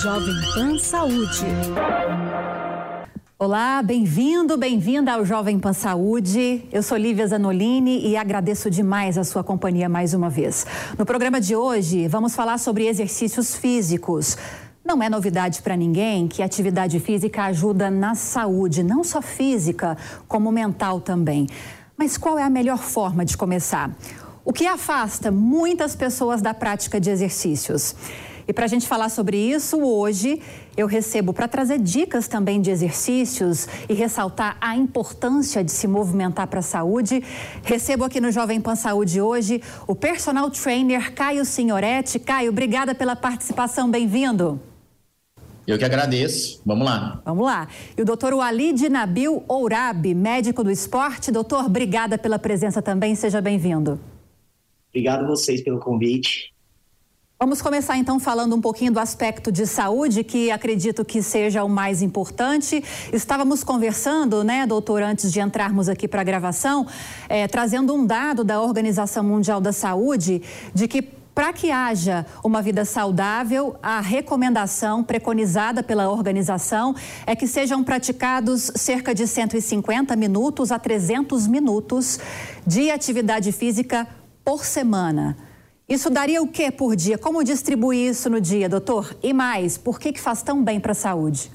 Jovem Pan Saúde. Olá, bem-vindo, bem-vinda ao Jovem Pan Saúde. Eu sou Lívia Zanolini e agradeço demais a sua companhia mais uma vez. No programa de hoje, vamos falar sobre exercícios físicos. Não é novidade para ninguém que atividade física ajuda na saúde, não só física, como mental também. Mas qual é a melhor forma de começar? O que afasta muitas pessoas da prática de exercícios? E para a gente falar sobre isso, hoje eu recebo para trazer dicas também de exercícios e ressaltar a importância de se movimentar para a saúde. Recebo aqui no Jovem Pan Saúde hoje o personal trainer Caio Signoretti. Caio, obrigada pela participação, bem-vindo. Eu que agradeço. Vamos lá. Vamos lá. E o doutor Walid Nabil Ourabi, médico do esporte. Doutor, obrigada pela presença também. Seja bem-vindo. Obrigado a vocês pelo convite. Vamos começar então falando um pouquinho do aspecto de saúde, que acredito que seja o mais importante. Estávamos conversando, né, doutor, antes de entrarmos aqui para a gravação, é, trazendo um dado da Organização Mundial da Saúde de que para que haja uma vida saudável, a recomendação preconizada pela organização é que sejam praticados cerca de 150 minutos a 300 minutos de atividade física por semana. Isso daria o que por dia? Como distribuir isso no dia, doutor? E mais, por que, que faz tão bem para a saúde?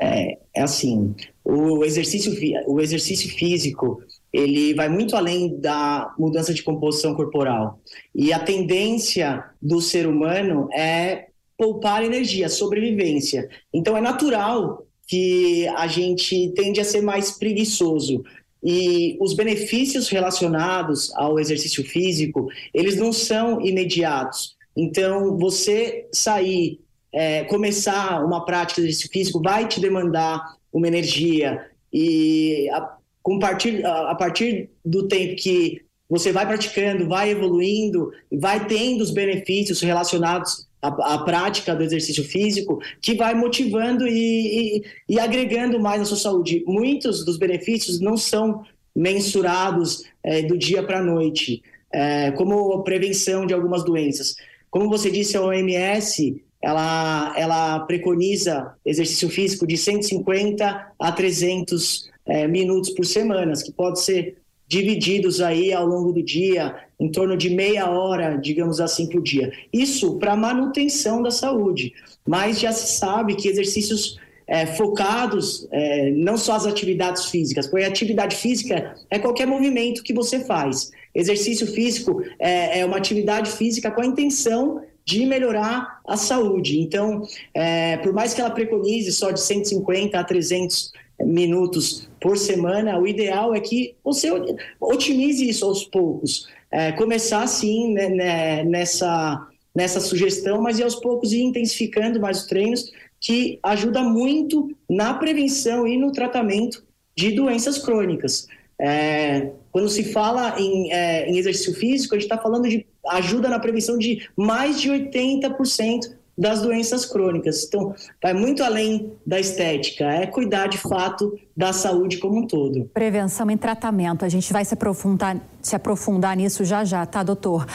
É, é assim, o exercício, o exercício físico, ele vai muito além da mudança de composição corporal. E a tendência do ser humano é poupar energia, sobrevivência. Então é natural que a gente tende a ser mais preguiçoso. E os benefícios relacionados ao exercício físico, eles não são imediatos. Então, você sair, é, começar uma prática de exercício físico vai te demandar uma energia. E a, a, a partir do tempo que você vai praticando, vai evoluindo, vai tendo os benefícios relacionados a, a, prática do exercício físico que vai motivando e, e, e, agregando mais na sua saúde. Muitos dos benefícios não são mensurados é, do dia para a noite, é, como prevenção de algumas doenças. Como você disse, a OMS ela, ela preconiza exercício físico de 150 a 300 é, minutos por semana, que pode ser divididos aí ao longo do dia, em torno de meia hora, digamos assim, por dia. Isso para manutenção da saúde. Mas já se sabe que exercícios é, focados é, não só as atividades físicas, porque atividade física é qualquer movimento que você faz. Exercício físico é, é uma atividade física com a intenção de melhorar a saúde. Então, é, por mais que ela preconize só de 150 a 300 minutos por semana, o ideal é que você otimize isso aos poucos. É, começar, sim, né, né, nessa, nessa sugestão, mas ir aos poucos ir intensificando mais os treinos, que ajuda muito na prevenção e no tratamento de doenças crônicas. É, quando se fala em, é, em exercício físico, a gente está falando de ajuda na prevenção de mais de 80% das doenças crônicas. Então, vai muito além da estética, é cuidar de fato da saúde como um todo. Prevenção e tratamento, a gente vai se aprofundar, se aprofundar nisso já já, tá, doutor?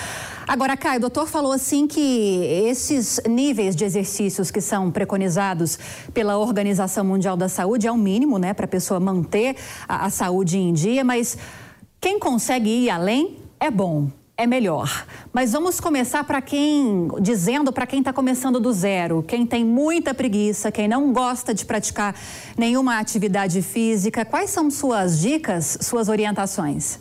Agora, Caio, o doutor falou assim que esses níveis de exercícios que são preconizados pela Organização Mundial da Saúde é o mínimo, né, para a pessoa manter a, a saúde em dia, mas quem consegue ir além é bom é melhor. Mas vamos começar para quem, dizendo para quem está começando do zero, quem tem muita preguiça, quem não gosta de praticar nenhuma atividade física. Quais são suas dicas, suas orientações?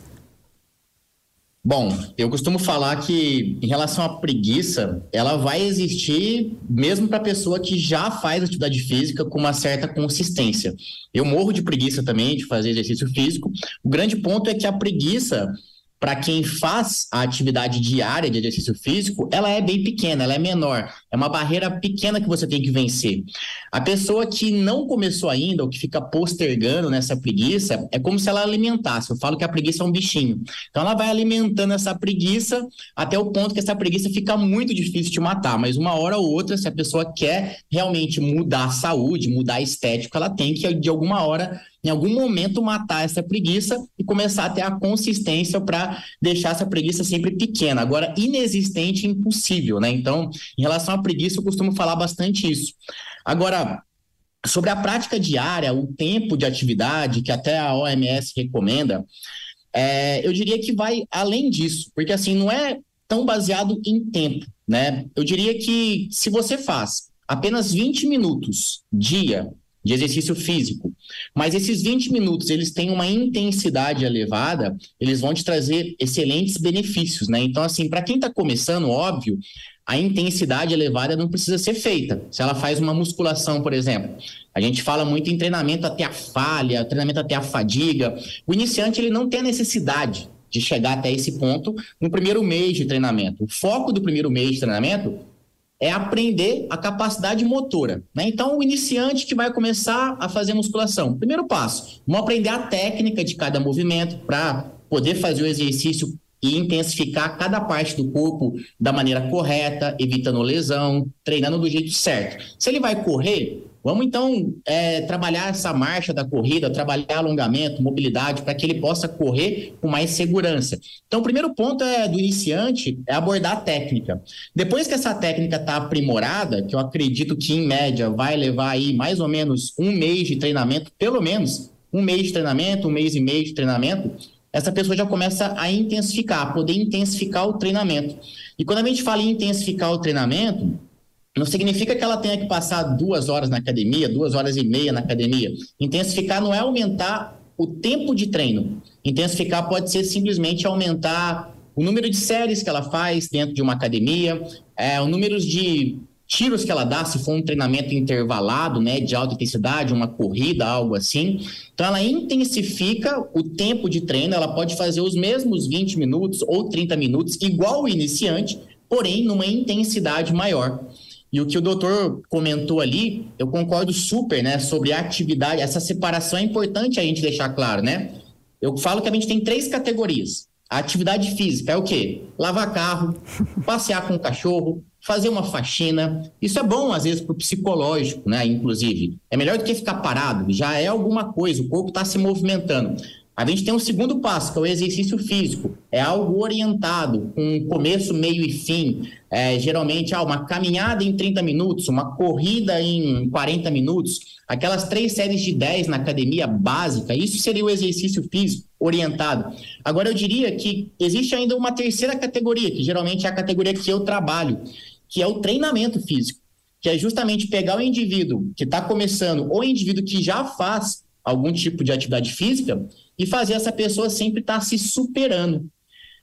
Bom, eu costumo falar que em relação à preguiça, ela vai existir mesmo para a pessoa que já faz atividade física com uma certa consistência. Eu morro de preguiça também de fazer exercício físico. O grande ponto é que a preguiça para quem faz a atividade diária de exercício físico, ela é bem pequena, ela é menor. É uma barreira pequena que você tem que vencer. A pessoa que não começou ainda, ou que fica postergando nessa preguiça, é como se ela alimentasse. Eu falo que a preguiça é um bichinho. Então ela vai alimentando essa preguiça até o ponto que essa preguiça fica muito difícil de matar. Mas uma hora ou outra, se a pessoa quer realmente mudar a saúde, mudar a estética, ela tem que, de alguma hora, em algum momento, matar essa preguiça e começar a ter a consistência para deixar essa preguiça sempre pequena. Agora, inexistente impossível, né? Então, em relação à preguiça, eu costumo falar bastante isso. Agora, sobre a prática diária, o tempo de atividade, que até a OMS recomenda, é, eu diria que vai além disso, porque assim, não é tão baseado em tempo, né? Eu diria que se você faz apenas 20 minutos dia de exercício físico, mas esses 20 minutos eles têm uma intensidade elevada, eles vão te trazer excelentes benefícios, né? Então, assim, para quem está começando, óbvio, a intensidade elevada não precisa ser feita. Se ela faz uma musculação, por exemplo, a gente fala muito em treinamento até a falha, treinamento até a fadiga. O iniciante ele não tem a necessidade de chegar até esse ponto no primeiro mês de treinamento. O foco do primeiro mês de treinamento é aprender a capacidade motora. Né? Então, o iniciante que vai começar a fazer musculação, primeiro passo, vamos aprender a técnica de cada movimento para poder fazer o exercício e intensificar cada parte do corpo da maneira correta, evitando lesão, treinando do jeito certo. Se ele vai correr, Vamos então é, trabalhar essa marcha da corrida, trabalhar alongamento, mobilidade, para que ele possa correr com mais segurança. Então, o primeiro ponto é do iniciante é abordar a técnica. Depois que essa técnica está aprimorada, que eu acredito que em média vai levar aí mais ou menos um mês de treinamento, pelo menos um mês de treinamento, um mês e meio de treinamento, essa pessoa já começa a intensificar, poder intensificar o treinamento. E quando a gente fala em intensificar o treinamento, não significa que ela tenha que passar duas horas na academia, duas horas e meia na academia. Intensificar não é aumentar o tempo de treino. Intensificar pode ser simplesmente aumentar o número de séries que ela faz dentro de uma academia, é, o número de tiros que ela dá, se for um treinamento intervalado, né, de alta intensidade, uma corrida, algo assim. Então, ela intensifica o tempo de treino, ela pode fazer os mesmos 20 minutos ou 30 minutos, igual o iniciante, porém numa intensidade maior. E o que o doutor comentou ali, eu concordo super, né, sobre a atividade, essa separação é importante a gente deixar claro, né? Eu falo que a gente tem três categorias. A atividade física é o quê? Lavar carro, passear com o cachorro, fazer uma faxina. Isso é bom, às vezes, para o psicológico, né? Inclusive. É melhor do que ficar parado, já é alguma coisa, o corpo está se movimentando. A gente tem um segundo passo, que é o exercício físico. É algo orientado, com começo, meio e fim. É, geralmente, ah, uma caminhada em 30 minutos, uma corrida em 40 minutos, aquelas três séries de 10 na academia básica, isso seria o exercício físico orientado. Agora, eu diria que existe ainda uma terceira categoria, que geralmente é a categoria que eu trabalho, que é o treinamento físico, que é justamente pegar o indivíduo que está começando ou o indivíduo que já faz algum tipo de atividade física e fazer essa pessoa sempre estar tá se superando.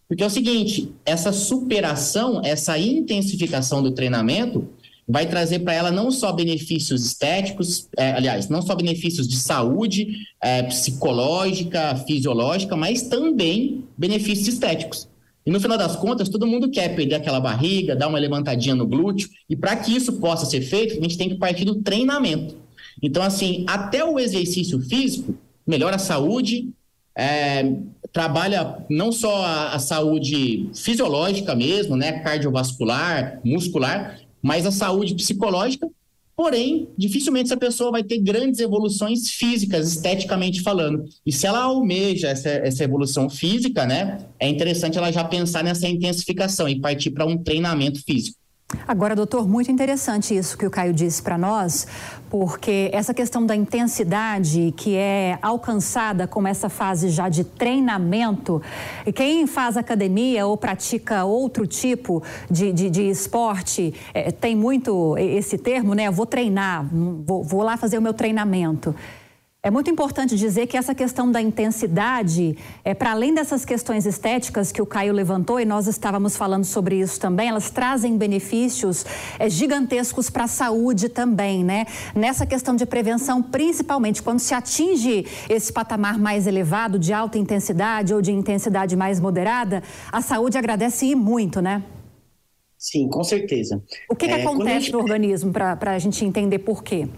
Porque é o seguinte, essa superação, essa intensificação do treinamento vai trazer para ela não só benefícios estéticos, é, aliás, não só benefícios de saúde é, psicológica, fisiológica, mas também benefícios estéticos. E no final das contas, todo mundo quer perder aquela barriga, dar uma levantadinha no glúteo, e para que isso possa ser feito, a gente tem que partir do treinamento. Então, assim, até o exercício físico melhora a saúde, é, trabalha não só a, a, saúde fisiológica mesmo, né, cardiovascular, muscular, mas a saúde psicológica. Porém, dificilmente essa pessoa vai ter grandes evoluções físicas, esteticamente falando. E se ela almeja essa, essa evolução física, né, é interessante ela já pensar nessa intensificação e partir para um treinamento físico. Agora, doutor, muito interessante isso que o Caio disse para nós, porque essa questão da intensidade que é alcançada com essa fase já de treinamento, e quem faz academia ou pratica outro tipo de, de, de esporte é, tem muito esse termo, né? Eu vou treinar, vou, vou lá fazer o meu treinamento. É muito importante dizer que essa questão da intensidade, é para além dessas questões estéticas que o Caio levantou, e nós estávamos falando sobre isso também, elas trazem benefícios é, gigantescos para a saúde também, né? Nessa questão de prevenção, principalmente quando se atinge esse patamar mais elevado, de alta intensidade ou de intensidade mais moderada, a saúde agradece e muito, né? Sim, com certeza. O que, que é, acontece gente... no organismo para a gente entender por quê?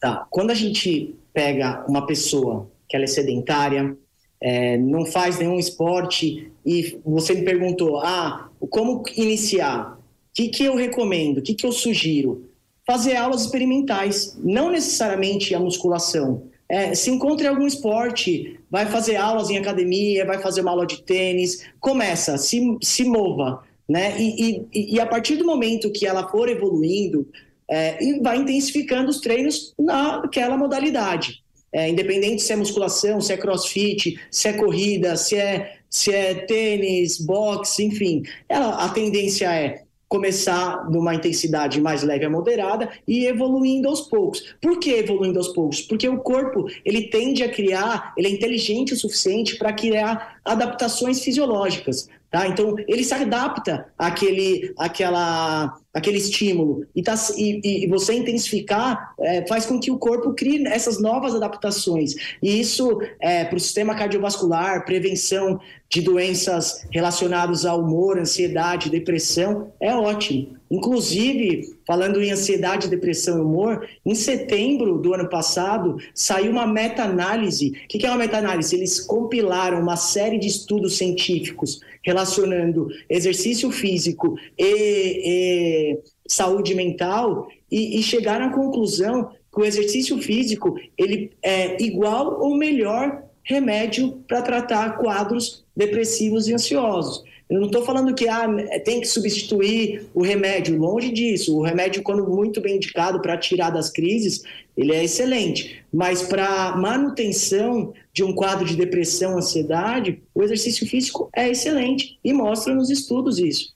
Tá. Quando a gente pega uma pessoa que ela é sedentária, é, não faz nenhum esporte e você me perguntou, ah, como iniciar? O que, que eu recomendo? O que, que eu sugiro? Fazer aulas experimentais, não necessariamente a musculação, é, se encontre algum esporte, vai fazer aulas em academia, vai fazer uma aula de tênis, começa, se, se mova, né? E, e, e a partir do momento que ela for evoluindo, é, e vai intensificando os treinos naquela modalidade. É, independente se é musculação, se é crossfit, se é corrida, se é, se é tênis, boxe, enfim. Ela, a tendência é começar numa intensidade mais leve a moderada e evoluindo aos poucos. Por que evoluindo aos poucos? Porque o corpo ele tende a criar, ele é inteligente o suficiente para criar adaptações fisiológicas. Tá? Então, ele se adapta àquele, àquela, àquele estímulo. E, tá, e, e você intensificar é, faz com que o corpo crie essas novas adaptações. E isso, é, para o sistema cardiovascular, prevenção de doenças relacionadas ao humor, ansiedade, depressão, é ótimo. Inclusive, falando em ansiedade, depressão e humor, em setembro do ano passado saiu uma meta-análise. O que é uma meta-análise? Eles compilaram uma série de estudos científicos relacionando exercício físico e, e saúde mental e, e chegaram à conclusão que o exercício físico ele é igual ou melhor remédio para tratar quadros depressivos e ansiosos. Eu não estou falando que ah, tem que substituir o remédio, longe disso. O remédio, quando muito bem indicado para tirar das crises, ele é excelente. Mas para manutenção de um quadro de depressão, ansiedade, o exercício físico é excelente e mostra nos estudos isso.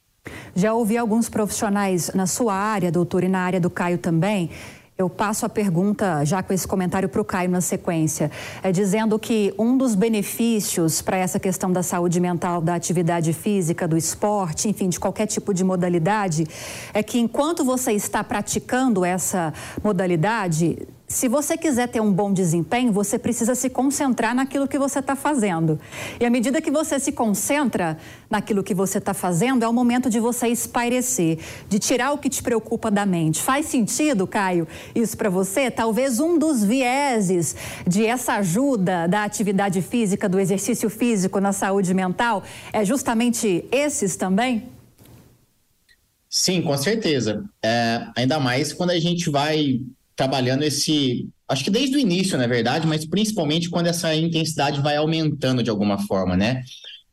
Já ouvi alguns profissionais na sua área, doutor, e na área do Caio também, eu passo a pergunta já com esse comentário para o Caio na sequência, é, dizendo que um dos benefícios para essa questão da saúde mental, da atividade física, do esporte, enfim, de qualquer tipo de modalidade, é que enquanto você está praticando essa modalidade, se você quiser ter um bom desempenho, você precisa se concentrar naquilo que você está fazendo. E à medida que você se concentra naquilo que você está fazendo, é o momento de você espairecer, de tirar o que te preocupa da mente. Faz sentido, Caio, isso para você? Talvez um dos vieses de essa ajuda da atividade física, do exercício físico na saúde mental, é justamente esses também? Sim, com certeza. É, ainda mais quando a gente vai trabalhando esse. Acho que desde o início, na verdade, mas principalmente quando essa intensidade vai aumentando de alguma forma, né?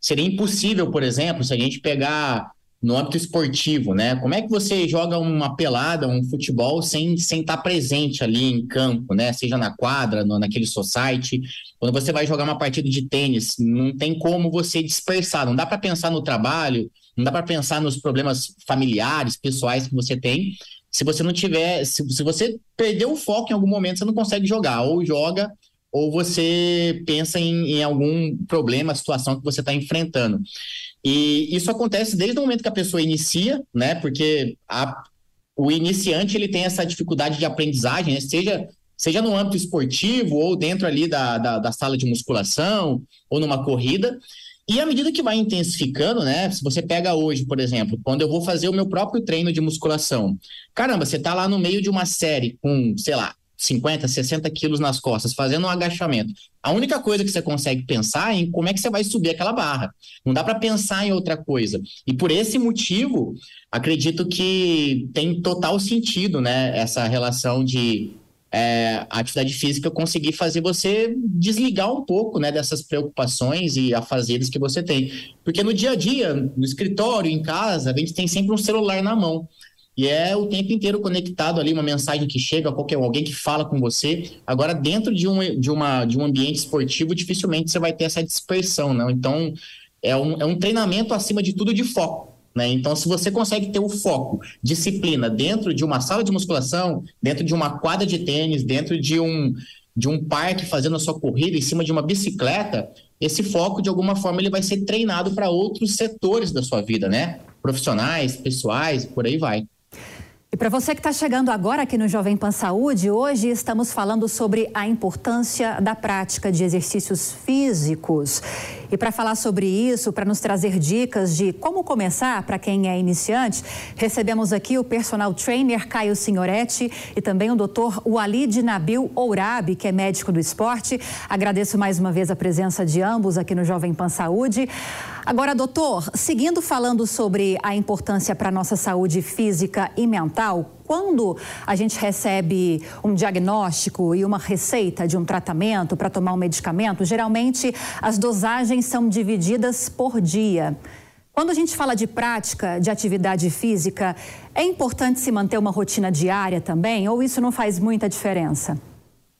Seria impossível, por exemplo, se a gente pegar no âmbito esportivo, né? Como é que você joga uma pelada, um futebol sem, sem estar presente ali em campo, né? Seja na quadra, no, naquele society. Quando você vai jogar uma partida de tênis, não tem como você dispersar, não dá para pensar no trabalho, não dá para pensar nos problemas familiares, pessoais que você tem, se você não tiver, se, se você perder o foco em algum momento, você não consegue jogar. Ou joga, ou você pensa em, em algum problema, situação que você está enfrentando. E isso acontece desde o momento que a pessoa inicia, né? Porque a, o iniciante ele tem essa dificuldade de aprendizagem, né? seja seja no âmbito esportivo ou dentro ali da, da, da, sala de musculação ou numa corrida. E à medida que vai intensificando, né? Se você pega hoje, por exemplo, quando eu vou fazer o meu próprio treino de musculação, caramba, você tá lá no meio de uma série com, sei lá, 50, 60 quilos nas costas, fazendo um agachamento. A única coisa que você consegue pensar é em como é que você vai subir aquela barra. Não dá para pensar em outra coisa. E por esse motivo, acredito que tem total sentido, né? Essa relação de é, a atividade física conseguir fazer você desligar um pouco né, dessas preocupações e afazeres que você tem. Porque no dia a dia, no escritório, em casa, a gente tem sempre um celular na mão. E é o tempo inteiro conectado ali, uma mensagem que chega, qualquer alguém que fala com você. Agora, dentro de um, de uma, de um ambiente esportivo, dificilmente você vai ter essa dispersão, não? Então, é um, é um treinamento, acima de tudo, de foco. Né? Então, se você consegue ter o foco, disciplina dentro de uma sala de musculação, dentro de uma quadra de tênis, dentro de um, de um parque fazendo a sua corrida em cima de uma bicicleta, esse foco, de alguma forma, ele vai ser treinado para outros setores da sua vida, né? Profissionais, pessoais, por aí vai. E para você que está chegando agora aqui no Jovem Pan Saúde, hoje estamos falando sobre a importância da prática de exercícios físicos. E para falar sobre isso, para nos trazer dicas de como começar para quem é iniciante, recebemos aqui o personal trainer Caio Signoretti e também o doutor Walid Nabil Ourabi, que é médico do esporte. Agradeço mais uma vez a presença de ambos aqui no Jovem Pan Saúde. Agora, doutor, seguindo falando sobre a importância para a nossa saúde física e mental, quando a gente recebe um diagnóstico e uma receita de um tratamento para tomar um medicamento, geralmente as dosagens são divididas por dia. Quando a gente fala de prática de atividade física, é importante se manter uma rotina diária também, ou isso não faz muita diferença?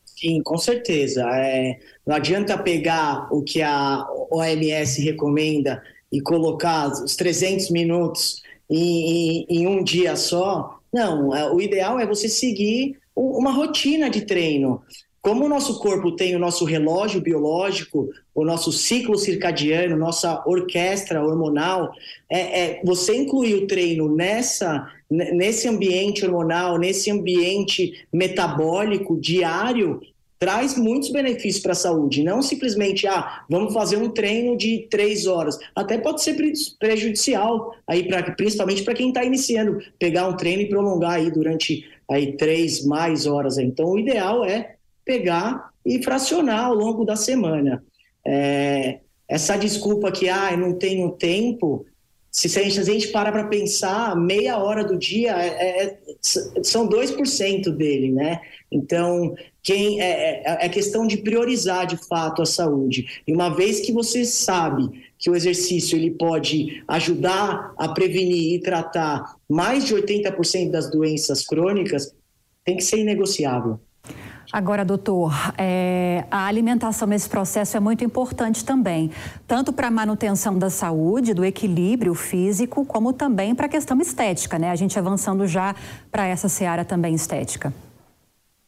Sim, com certeza. É, não adianta pegar o que a OMS recomenda e colocar os 300 minutos em, em, em um dia só. Não, é, o ideal é você seguir uma rotina de treino. Como o nosso corpo tem o nosso relógio biológico, o nosso ciclo circadiano, nossa orquestra hormonal, é, é, você incluir o treino nessa, nesse ambiente hormonal, nesse ambiente metabólico diário, traz muitos benefícios para a saúde. Não simplesmente, ah, vamos fazer um treino de três horas. Até pode ser prejudicial, aí principalmente para quem está iniciando, pegar um treino e prolongar aí durante aí três mais horas. Então, o ideal é pegar e fracionar ao longo da semana. É, essa desculpa que, ah, não tenho tempo, se a gente, a gente para para pensar, meia hora do dia é, é, são 2% dele, né? Então, quem é, é, é questão de priorizar de fato a saúde. E uma vez que você sabe que o exercício ele pode ajudar a prevenir e tratar mais de 80% das doenças crônicas, tem que ser inegociável. Agora, doutor, é, a alimentação nesse processo é muito importante também, tanto para a manutenção da saúde, do equilíbrio físico, como também para a questão estética, né? A gente avançando já para essa seara também estética.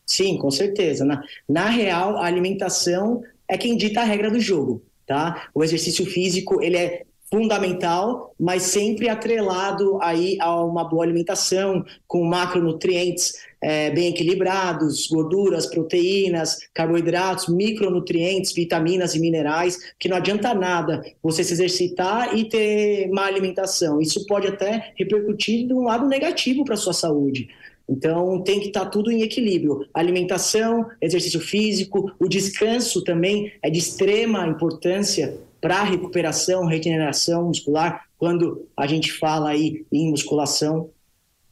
Sim, com certeza. Na, na real, a alimentação é quem dita a regra do jogo, tá? O exercício físico, ele é fundamental, mas sempre atrelado aí a uma boa alimentação, com macronutrientes é, bem equilibrados, gorduras, proteínas, carboidratos, micronutrientes, vitaminas e minerais, que não adianta nada você se exercitar e ter má alimentação. Isso pode até repercutir de um lado negativo para a sua saúde. Então tem que estar tá tudo em equilíbrio. Alimentação, exercício físico, o descanso também é de extrema importância para recuperação, regeneração muscular, quando a gente fala aí em musculação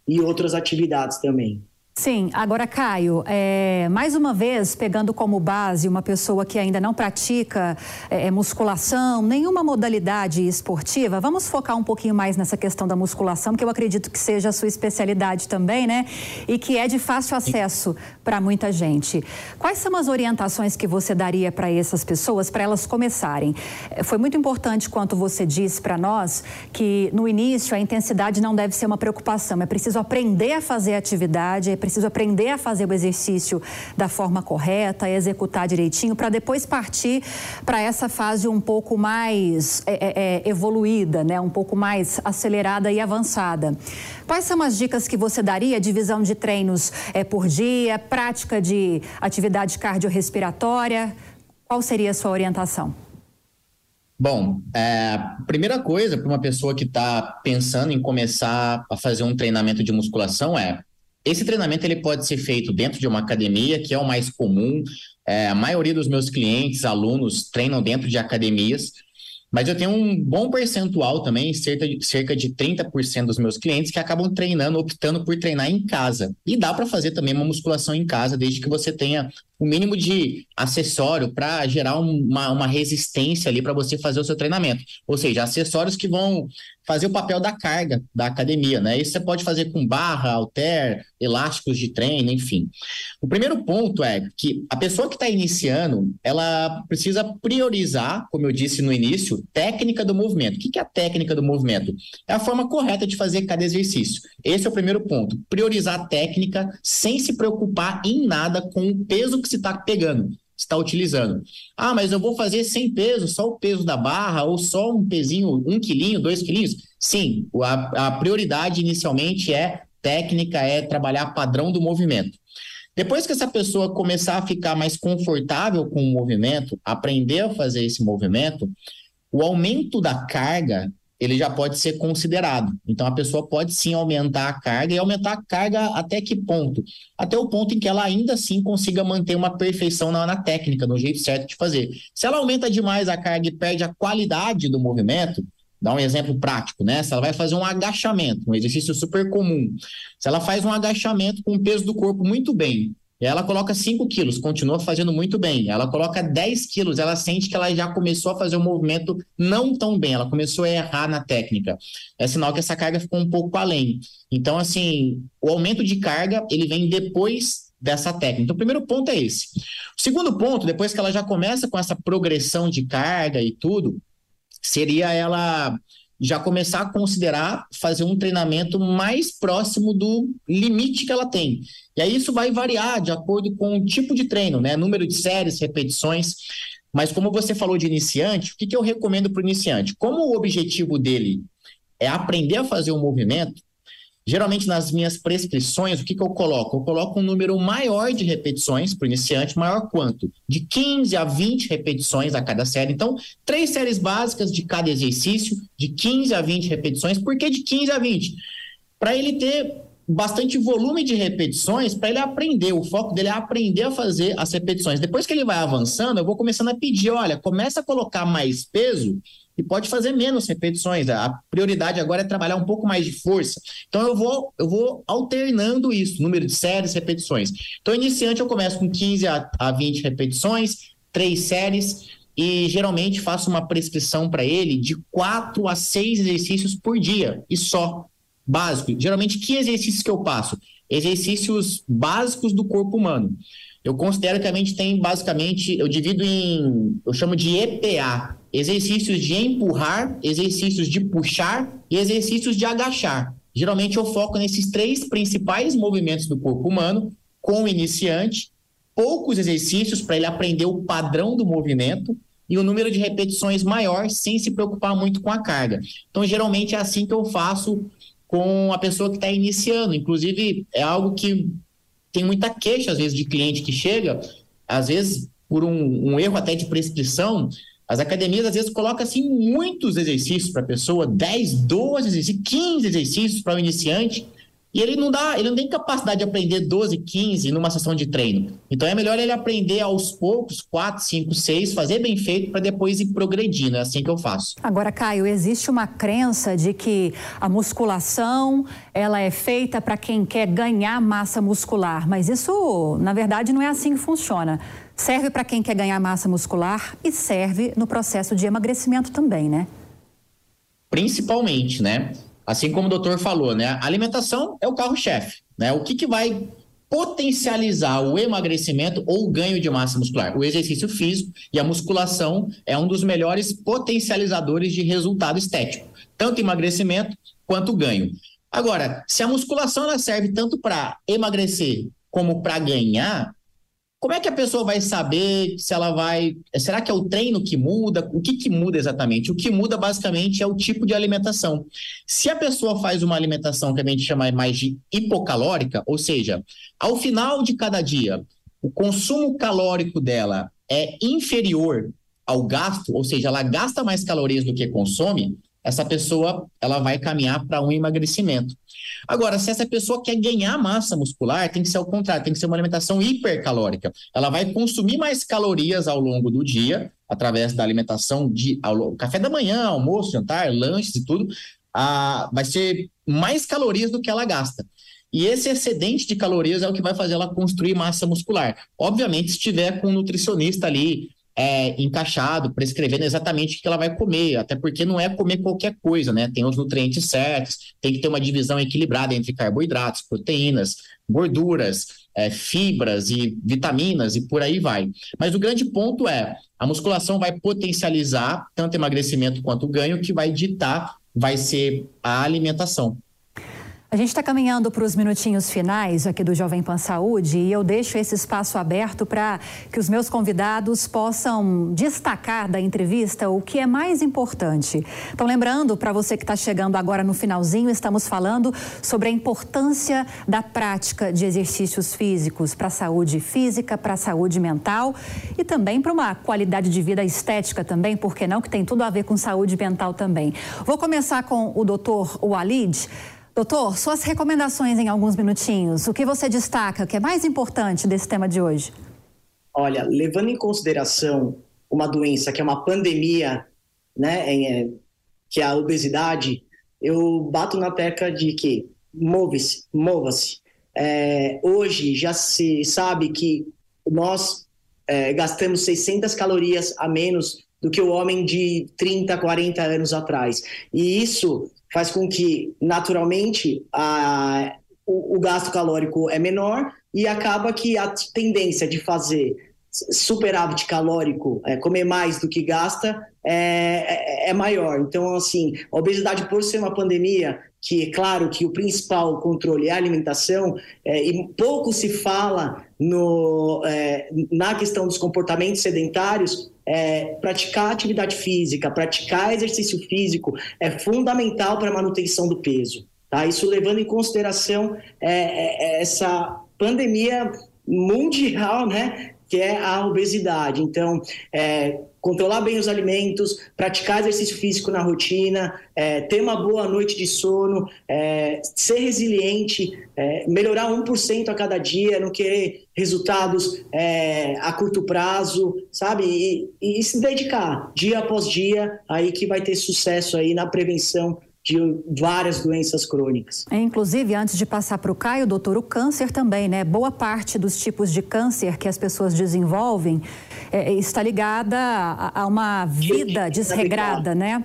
e outras atividades também. Sim, agora, Caio, é, mais uma vez, pegando como base uma pessoa que ainda não pratica é, é, musculação, nenhuma modalidade esportiva, vamos focar um pouquinho mais nessa questão da musculação, que eu acredito que seja a sua especialidade também, né? E que é de fácil acesso para muita gente. Quais são as orientações que você daria para essas pessoas, para elas começarem? É, foi muito importante quanto você disse para nós que no início a intensidade não deve ser uma preocupação, é preciso aprender a fazer atividade, é preciso aprender a fazer o exercício da forma correta, executar direitinho, para depois partir para essa fase um pouco mais é, é, é, evoluída, né? um pouco mais acelerada e avançada. Quais são as dicas que você daria? Divisão de treinos é, por dia, prática de atividade cardiorrespiratória? Qual seria a sua orientação? Bom, é, primeira coisa para uma pessoa que está pensando em começar a fazer um treinamento de musculação é esse treinamento ele pode ser feito dentro de uma academia, que é o mais comum. É, a maioria dos meus clientes, alunos, treinam dentro de academias. Mas eu tenho um bom percentual também, cerca de, cerca de 30% dos meus clientes que acabam treinando, optando por treinar em casa. E dá para fazer também uma musculação em casa, desde que você tenha o mínimo de acessório para gerar uma, uma resistência ali para você fazer o seu treinamento. Ou seja, acessórios que vão fazer o papel da carga da academia, né? Isso você pode fazer com barra, halter, elásticos de treino, enfim. O primeiro ponto é que a pessoa que está iniciando, ela precisa priorizar, como eu disse no início, técnica do movimento. O que é a técnica do movimento? É a forma correta de fazer cada exercício. Esse é o primeiro ponto. Priorizar a técnica sem se preocupar em nada com o peso que se está pegando está utilizando. Ah, mas eu vou fazer sem peso, só o peso da barra, ou só um pezinho, um quilinho, dois quilinhos? Sim, a, a prioridade inicialmente é técnica, é trabalhar padrão do movimento. Depois que essa pessoa começar a ficar mais confortável com o movimento, aprender a fazer esse movimento, o aumento da carga ele já pode ser considerado. Então, a pessoa pode sim aumentar a carga e aumentar a carga até que ponto? Até o ponto em que ela ainda assim consiga manter uma perfeição na, na técnica, no jeito certo de fazer. Se ela aumenta demais a carga e perde a qualidade do movimento, dar um exemplo prático, né? Se ela vai fazer um agachamento, um exercício super comum, se ela faz um agachamento com o peso do corpo muito bem, ela coloca 5 quilos, continua fazendo muito bem. Ela coloca 10 quilos, ela sente que ela já começou a fazer um movimento não tão bem, ela começou a errar na técnica. É sinal que essa carga ficou um pouco além. Então, assim, o aumento de carga, ele vem depois dessa técnica. Então, o primeiro ponto é esse. O segundo ponto, depois que ela já começa com essa progressão de carga e tudo, seria ela já começar a considerar fazer um treinamento mais próximo do limite que ela tem. E aí isso vai variar de acordo com o tipo de treino, né? Número de séries, repetições. Mas como você falou de iniciante, o que, que eu recomendo para o iniciante? Como o objetivo dele é aprender a fazer um movimento, Geralmente, nas minhas prescrições, o que, que eu coloco? Eu coloco um número maior de repetições para o iniciante, maior quanto? De 15 a 20 repetições a cada série. Então, três séries básicas de cada exercício, de 15 a 20 repetições. Por que de 15 a 20? Para ele ter bastante volume de repetições para ele aprender. O foco dele é aprender a fazer as repetições. Depois que ele vai avançando, eu vou começando a pedir: olha, começa a colocar mais peso e pode fazer menos repetições. A prioridade agora é trabalhar um pouco mais de força. Então eu vou, eu vou alternando isso, número de séries, repetições. Então, iniciante, eu começo com 15 a, a 20 repetições, três séries, e geralmente faço uma prescrição para ele de quatro a seis exercícios por dia, e só. Básico. Geralmente, que exercícios que eu passo? Exercícios básicos do corpo humano. Eu considero que a mente tem basicamente, eu divido em, eu chamo de EPA, exercícios de empurrar, exercícios de puxar e exercícios de agachar. Geralmente eu foco nesses três principais movimentos do corpo humano com o iniciante, poucos exercícios para ele aprender o padrão do movimento e o número de repetições maior sem se preocupar muito com a carga. Então, geralmente é assim que eu faço com a pessoa que está iniciando. Inclusive, é algo que tem muita queixa, às vezes, de cliente que chega, às vezes, por um, um erro até de prescrição, as academias às vezes colocam assim muitos exercícios para a pessoa, 10, 12 exercícios, 15 exercícios para o iniciante, e ele não dá, ele não tem capacidade de aprender 12, 15 numa sessão de treino. Então é melhor ele aprender aos poucos, 4, 5, 6, fazer bem feito para depois ir progredindo. É assim que eu faço. Agora, Caio, existe uma crença de que a musculação ela é feita para quem quer ganhar massa muscular, mas isso, na verdade, não é assim que funciona. Serve para quem quer ganhar massa muscular e serve no processo de emagrecimento também, né? Principalmente, né? Assim como o doutor falou, né? A alimentação é o carro-chefe, né? O que, que vai potencializar o emagrecimento ou o ganho de massa muscular? O exercício físico e a musculação é um dos melhores potencializadores de resultado estético, tanto emagrecimento quanto ganho. Agora, se a musculação serve tanto para emagrecer como para ganhar, como é que a pessoa vai saber se ela vai. Será que é o treino que muda? O que, que muda exatamente? O que muda basicamente é o tipo de alimentação. Se a pessoa faz uma alimentação que a gente chama mais de hipocalórica, ou seja, ao final de cada dia, o consumo calórico dela é inferior ao gasto, ou seja, ela gasta mais calorias do que consome, essa pessoa ela vai caminhar para um emagrecimento. Agora, se essa pessoa quer ganhar massa muscular, tem que ser ao contrário, tem que ser uma alimentação hipercalórica. Ela vai consumir mais calorias ao longo do dia, através da alimentação de ao, café da manhã, almoço, jantar, lanches e tudo, a, vai ser mais calorias do que ela gasta. E esse excedente de calorias é o que vai fazer ela construir massa muscular. Obviamente, se estiver com um nutricionista ali é, encaixado, prescrevendo exatamente o que ela vai comer, até porque não é comer qualquer coisa, né? Tem os nutrientes certos, tem que ter uma divisão equilibrada entre carboidratos, proteínas, gorduras, é, fibras e vitaminas e por aí vai. Mas o grande ponto é, a musculação vai potencializar tanto emagrecimento quanto ganho, que vai ditar, vai ser a alimentação. A gente está caminhando para os minutinhos finais aqui do Jovem Pan Saúde e eu deixo esse espaço aberto para que os meus convidados possam destacar da entrevista o que é mais importante. Então, lembrando, para você que está chegando agora no finalzinho, estamos falando sobre a importância da prática de exercícios físicos para a saúde física, para a saúde mental e também para uma qualidade de vida estética também, porque não, que tem tudo a ver com saúde mental também. Vou começar com o doutor Walid. Doutor, suas recomendações em alguns minutinhos. O que você destaca, que é mais importante desse tema de hoje? Olha, levando em consideração uma doença que é uma pandemia, né, é, que é a obesidade, eu bato na tecla de que move-se, mova-se. É, hoje já se sabe que nós é, gastamos 600 calorias a menos do que o homem de 30, 40 anos atrás. E isso faz com que, naturalmente, a, o, o gasto calórico é menor e acaba que a tendência de fazer superávit calórico, é, comer mais do que gasta, é, é, é, maior. Então, assim, a obesidade, por ser uma pandemia, que é claro que o principal controle é a alimentação, é, e pouco se fala no, é, na questão dos comportamentos sedentários, é, praticar atividade física, praticar exercício físico é fundamental para a manutenção do peso. Tá? Isso levando em consideração é, essa pandemia mundial, né, que é a obesidade. Então, é, controlar bem os alimentos, praticar exercício físico na rotina, é, ter uma boa noite de sono, é, ser resiliente, é, melhorar 1% a cada dia, não querer resultados é, a curto prazo, sabe? E, e se dedicar dia após dia, aí que vai ter sucesso aí na prevenção de várias doenças crônicas. É, inclusive, antes de passar para o Caio, doutor, o câncer também, né? Boa parte dos tipos de câncer que as pessoas desenvolvem é, está ligada a, a uma vida desregrada, né?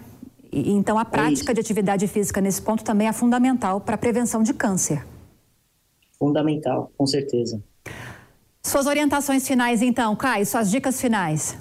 E, então, a é prática é de atividade física nesse ponto também é fundamental para a prevenção de câncer. Fundamental, com certeza. Suas orientações finais, então, Caio, suas dicas finais.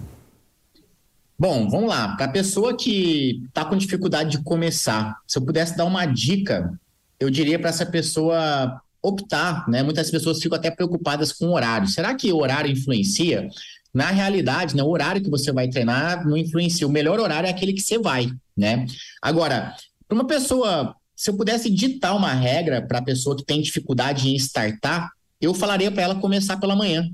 Bom, vamos lá. Para a pessoa que está com dificuldade de começar, se eu pudesse dar uma dica, eu diria para essa pessoa optar, né? Muitas pessoas ficam até preocupadas com o horário. Será que o horário influencia? Na realidade, né, o horário que você vai treinar não influencia. O melhor horário é aquele que você vai, né? Agora, para uma pessoa, se eu pudesse ditar uma regra para a pessoa que tem dificuldade em startar, eu falaria para ela começar pela manhã.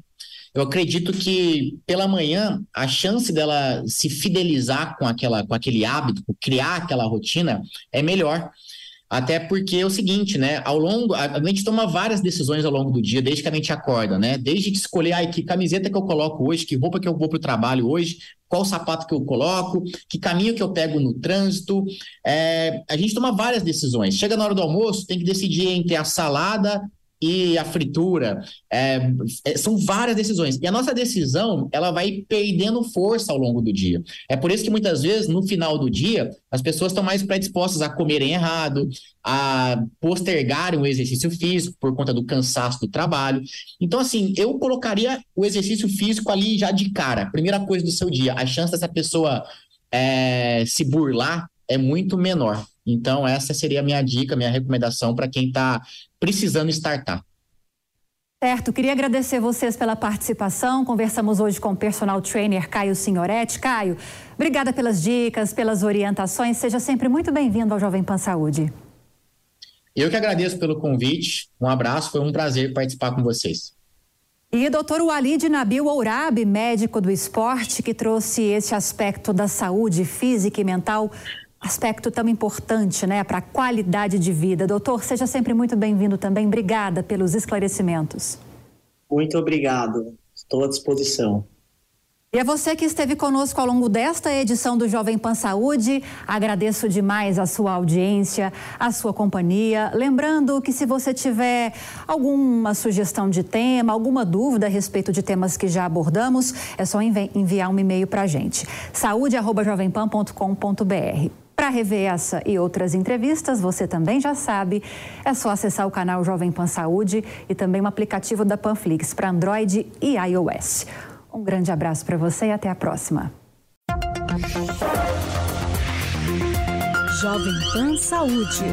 Eu acredito que pela manhã a chance dela se fidelizar com aquela com aquele hábito, criar aquela rotina é melhor. Até porque é o seguinte, né? Ao longo, a, gente toma várias decisões ao longo do dia, desde que a gente acorda, né? Desde que escolher, ai, que camiseta que eu coloco hoje, que roupa que eu vou para o trabalho hoje, qual sapato que eu coloco, que caminho que eu pego no trânsito. É, a gente toma várias decisões. Chega na hora do almoço, tem que decidir entre a salada e a fritura. É, é, são várias decisões. E a nossa decisão, ela vai perdendo força ao longo do dia. É por isso que muitas vezes, no final do dia, as pessoas estão mais predispostas a comerem errado, a postergarem o exercício físico por conta do cansaço do trabalho. Então, assim, eu colocaria o exercício físico ali já de cara. Primeira coisa do seu dia. A chance dessa pessoa é, se burlar é muito menor. Então, essa seria a minha dica, minha recomendação para quem está precisando startar. Certo, queria agradecer vocês pela participação. Conversamos hoje com o personal trainer Caio Signoretti. Caio, obrigada pelas dicas, pelas orientações. Seja sempre muito bem-vindo ao Jovem Pan Saúde. Eu que agradeço pelo convite. Um abraço, foi um prazer participar com vocês. E doutor Walid Nabil Ourabi, médico do esporte, que trouxe esse aspecto da saúde física e mental aspecto tão importante né, para a qualidade de vida. Doutor, seja sempre muito bem-vindo também. Obrigada pelos esclarecimentos. Muito obrigado. Estou à disposição. E a você que esteve conosco ao longo desta edição do Jovem Pan Saúde, agradeço demais a sua audiência, a sua companhia. Lembrando que se você tiver alguma sugestão de tema, alguma dúvida a respeito de temas que já abordamos, é só enviar um e-mail para a gente. saúde.jovempan.com.br. Para rever essa e outras entrevistas, você também já sabe, é só acessar o canal Jovem Pan Saúde e também o aplicativo da Panflix para Android e iOS. Um grande abraço para você e até a próxima. Jovem Pan Saúde.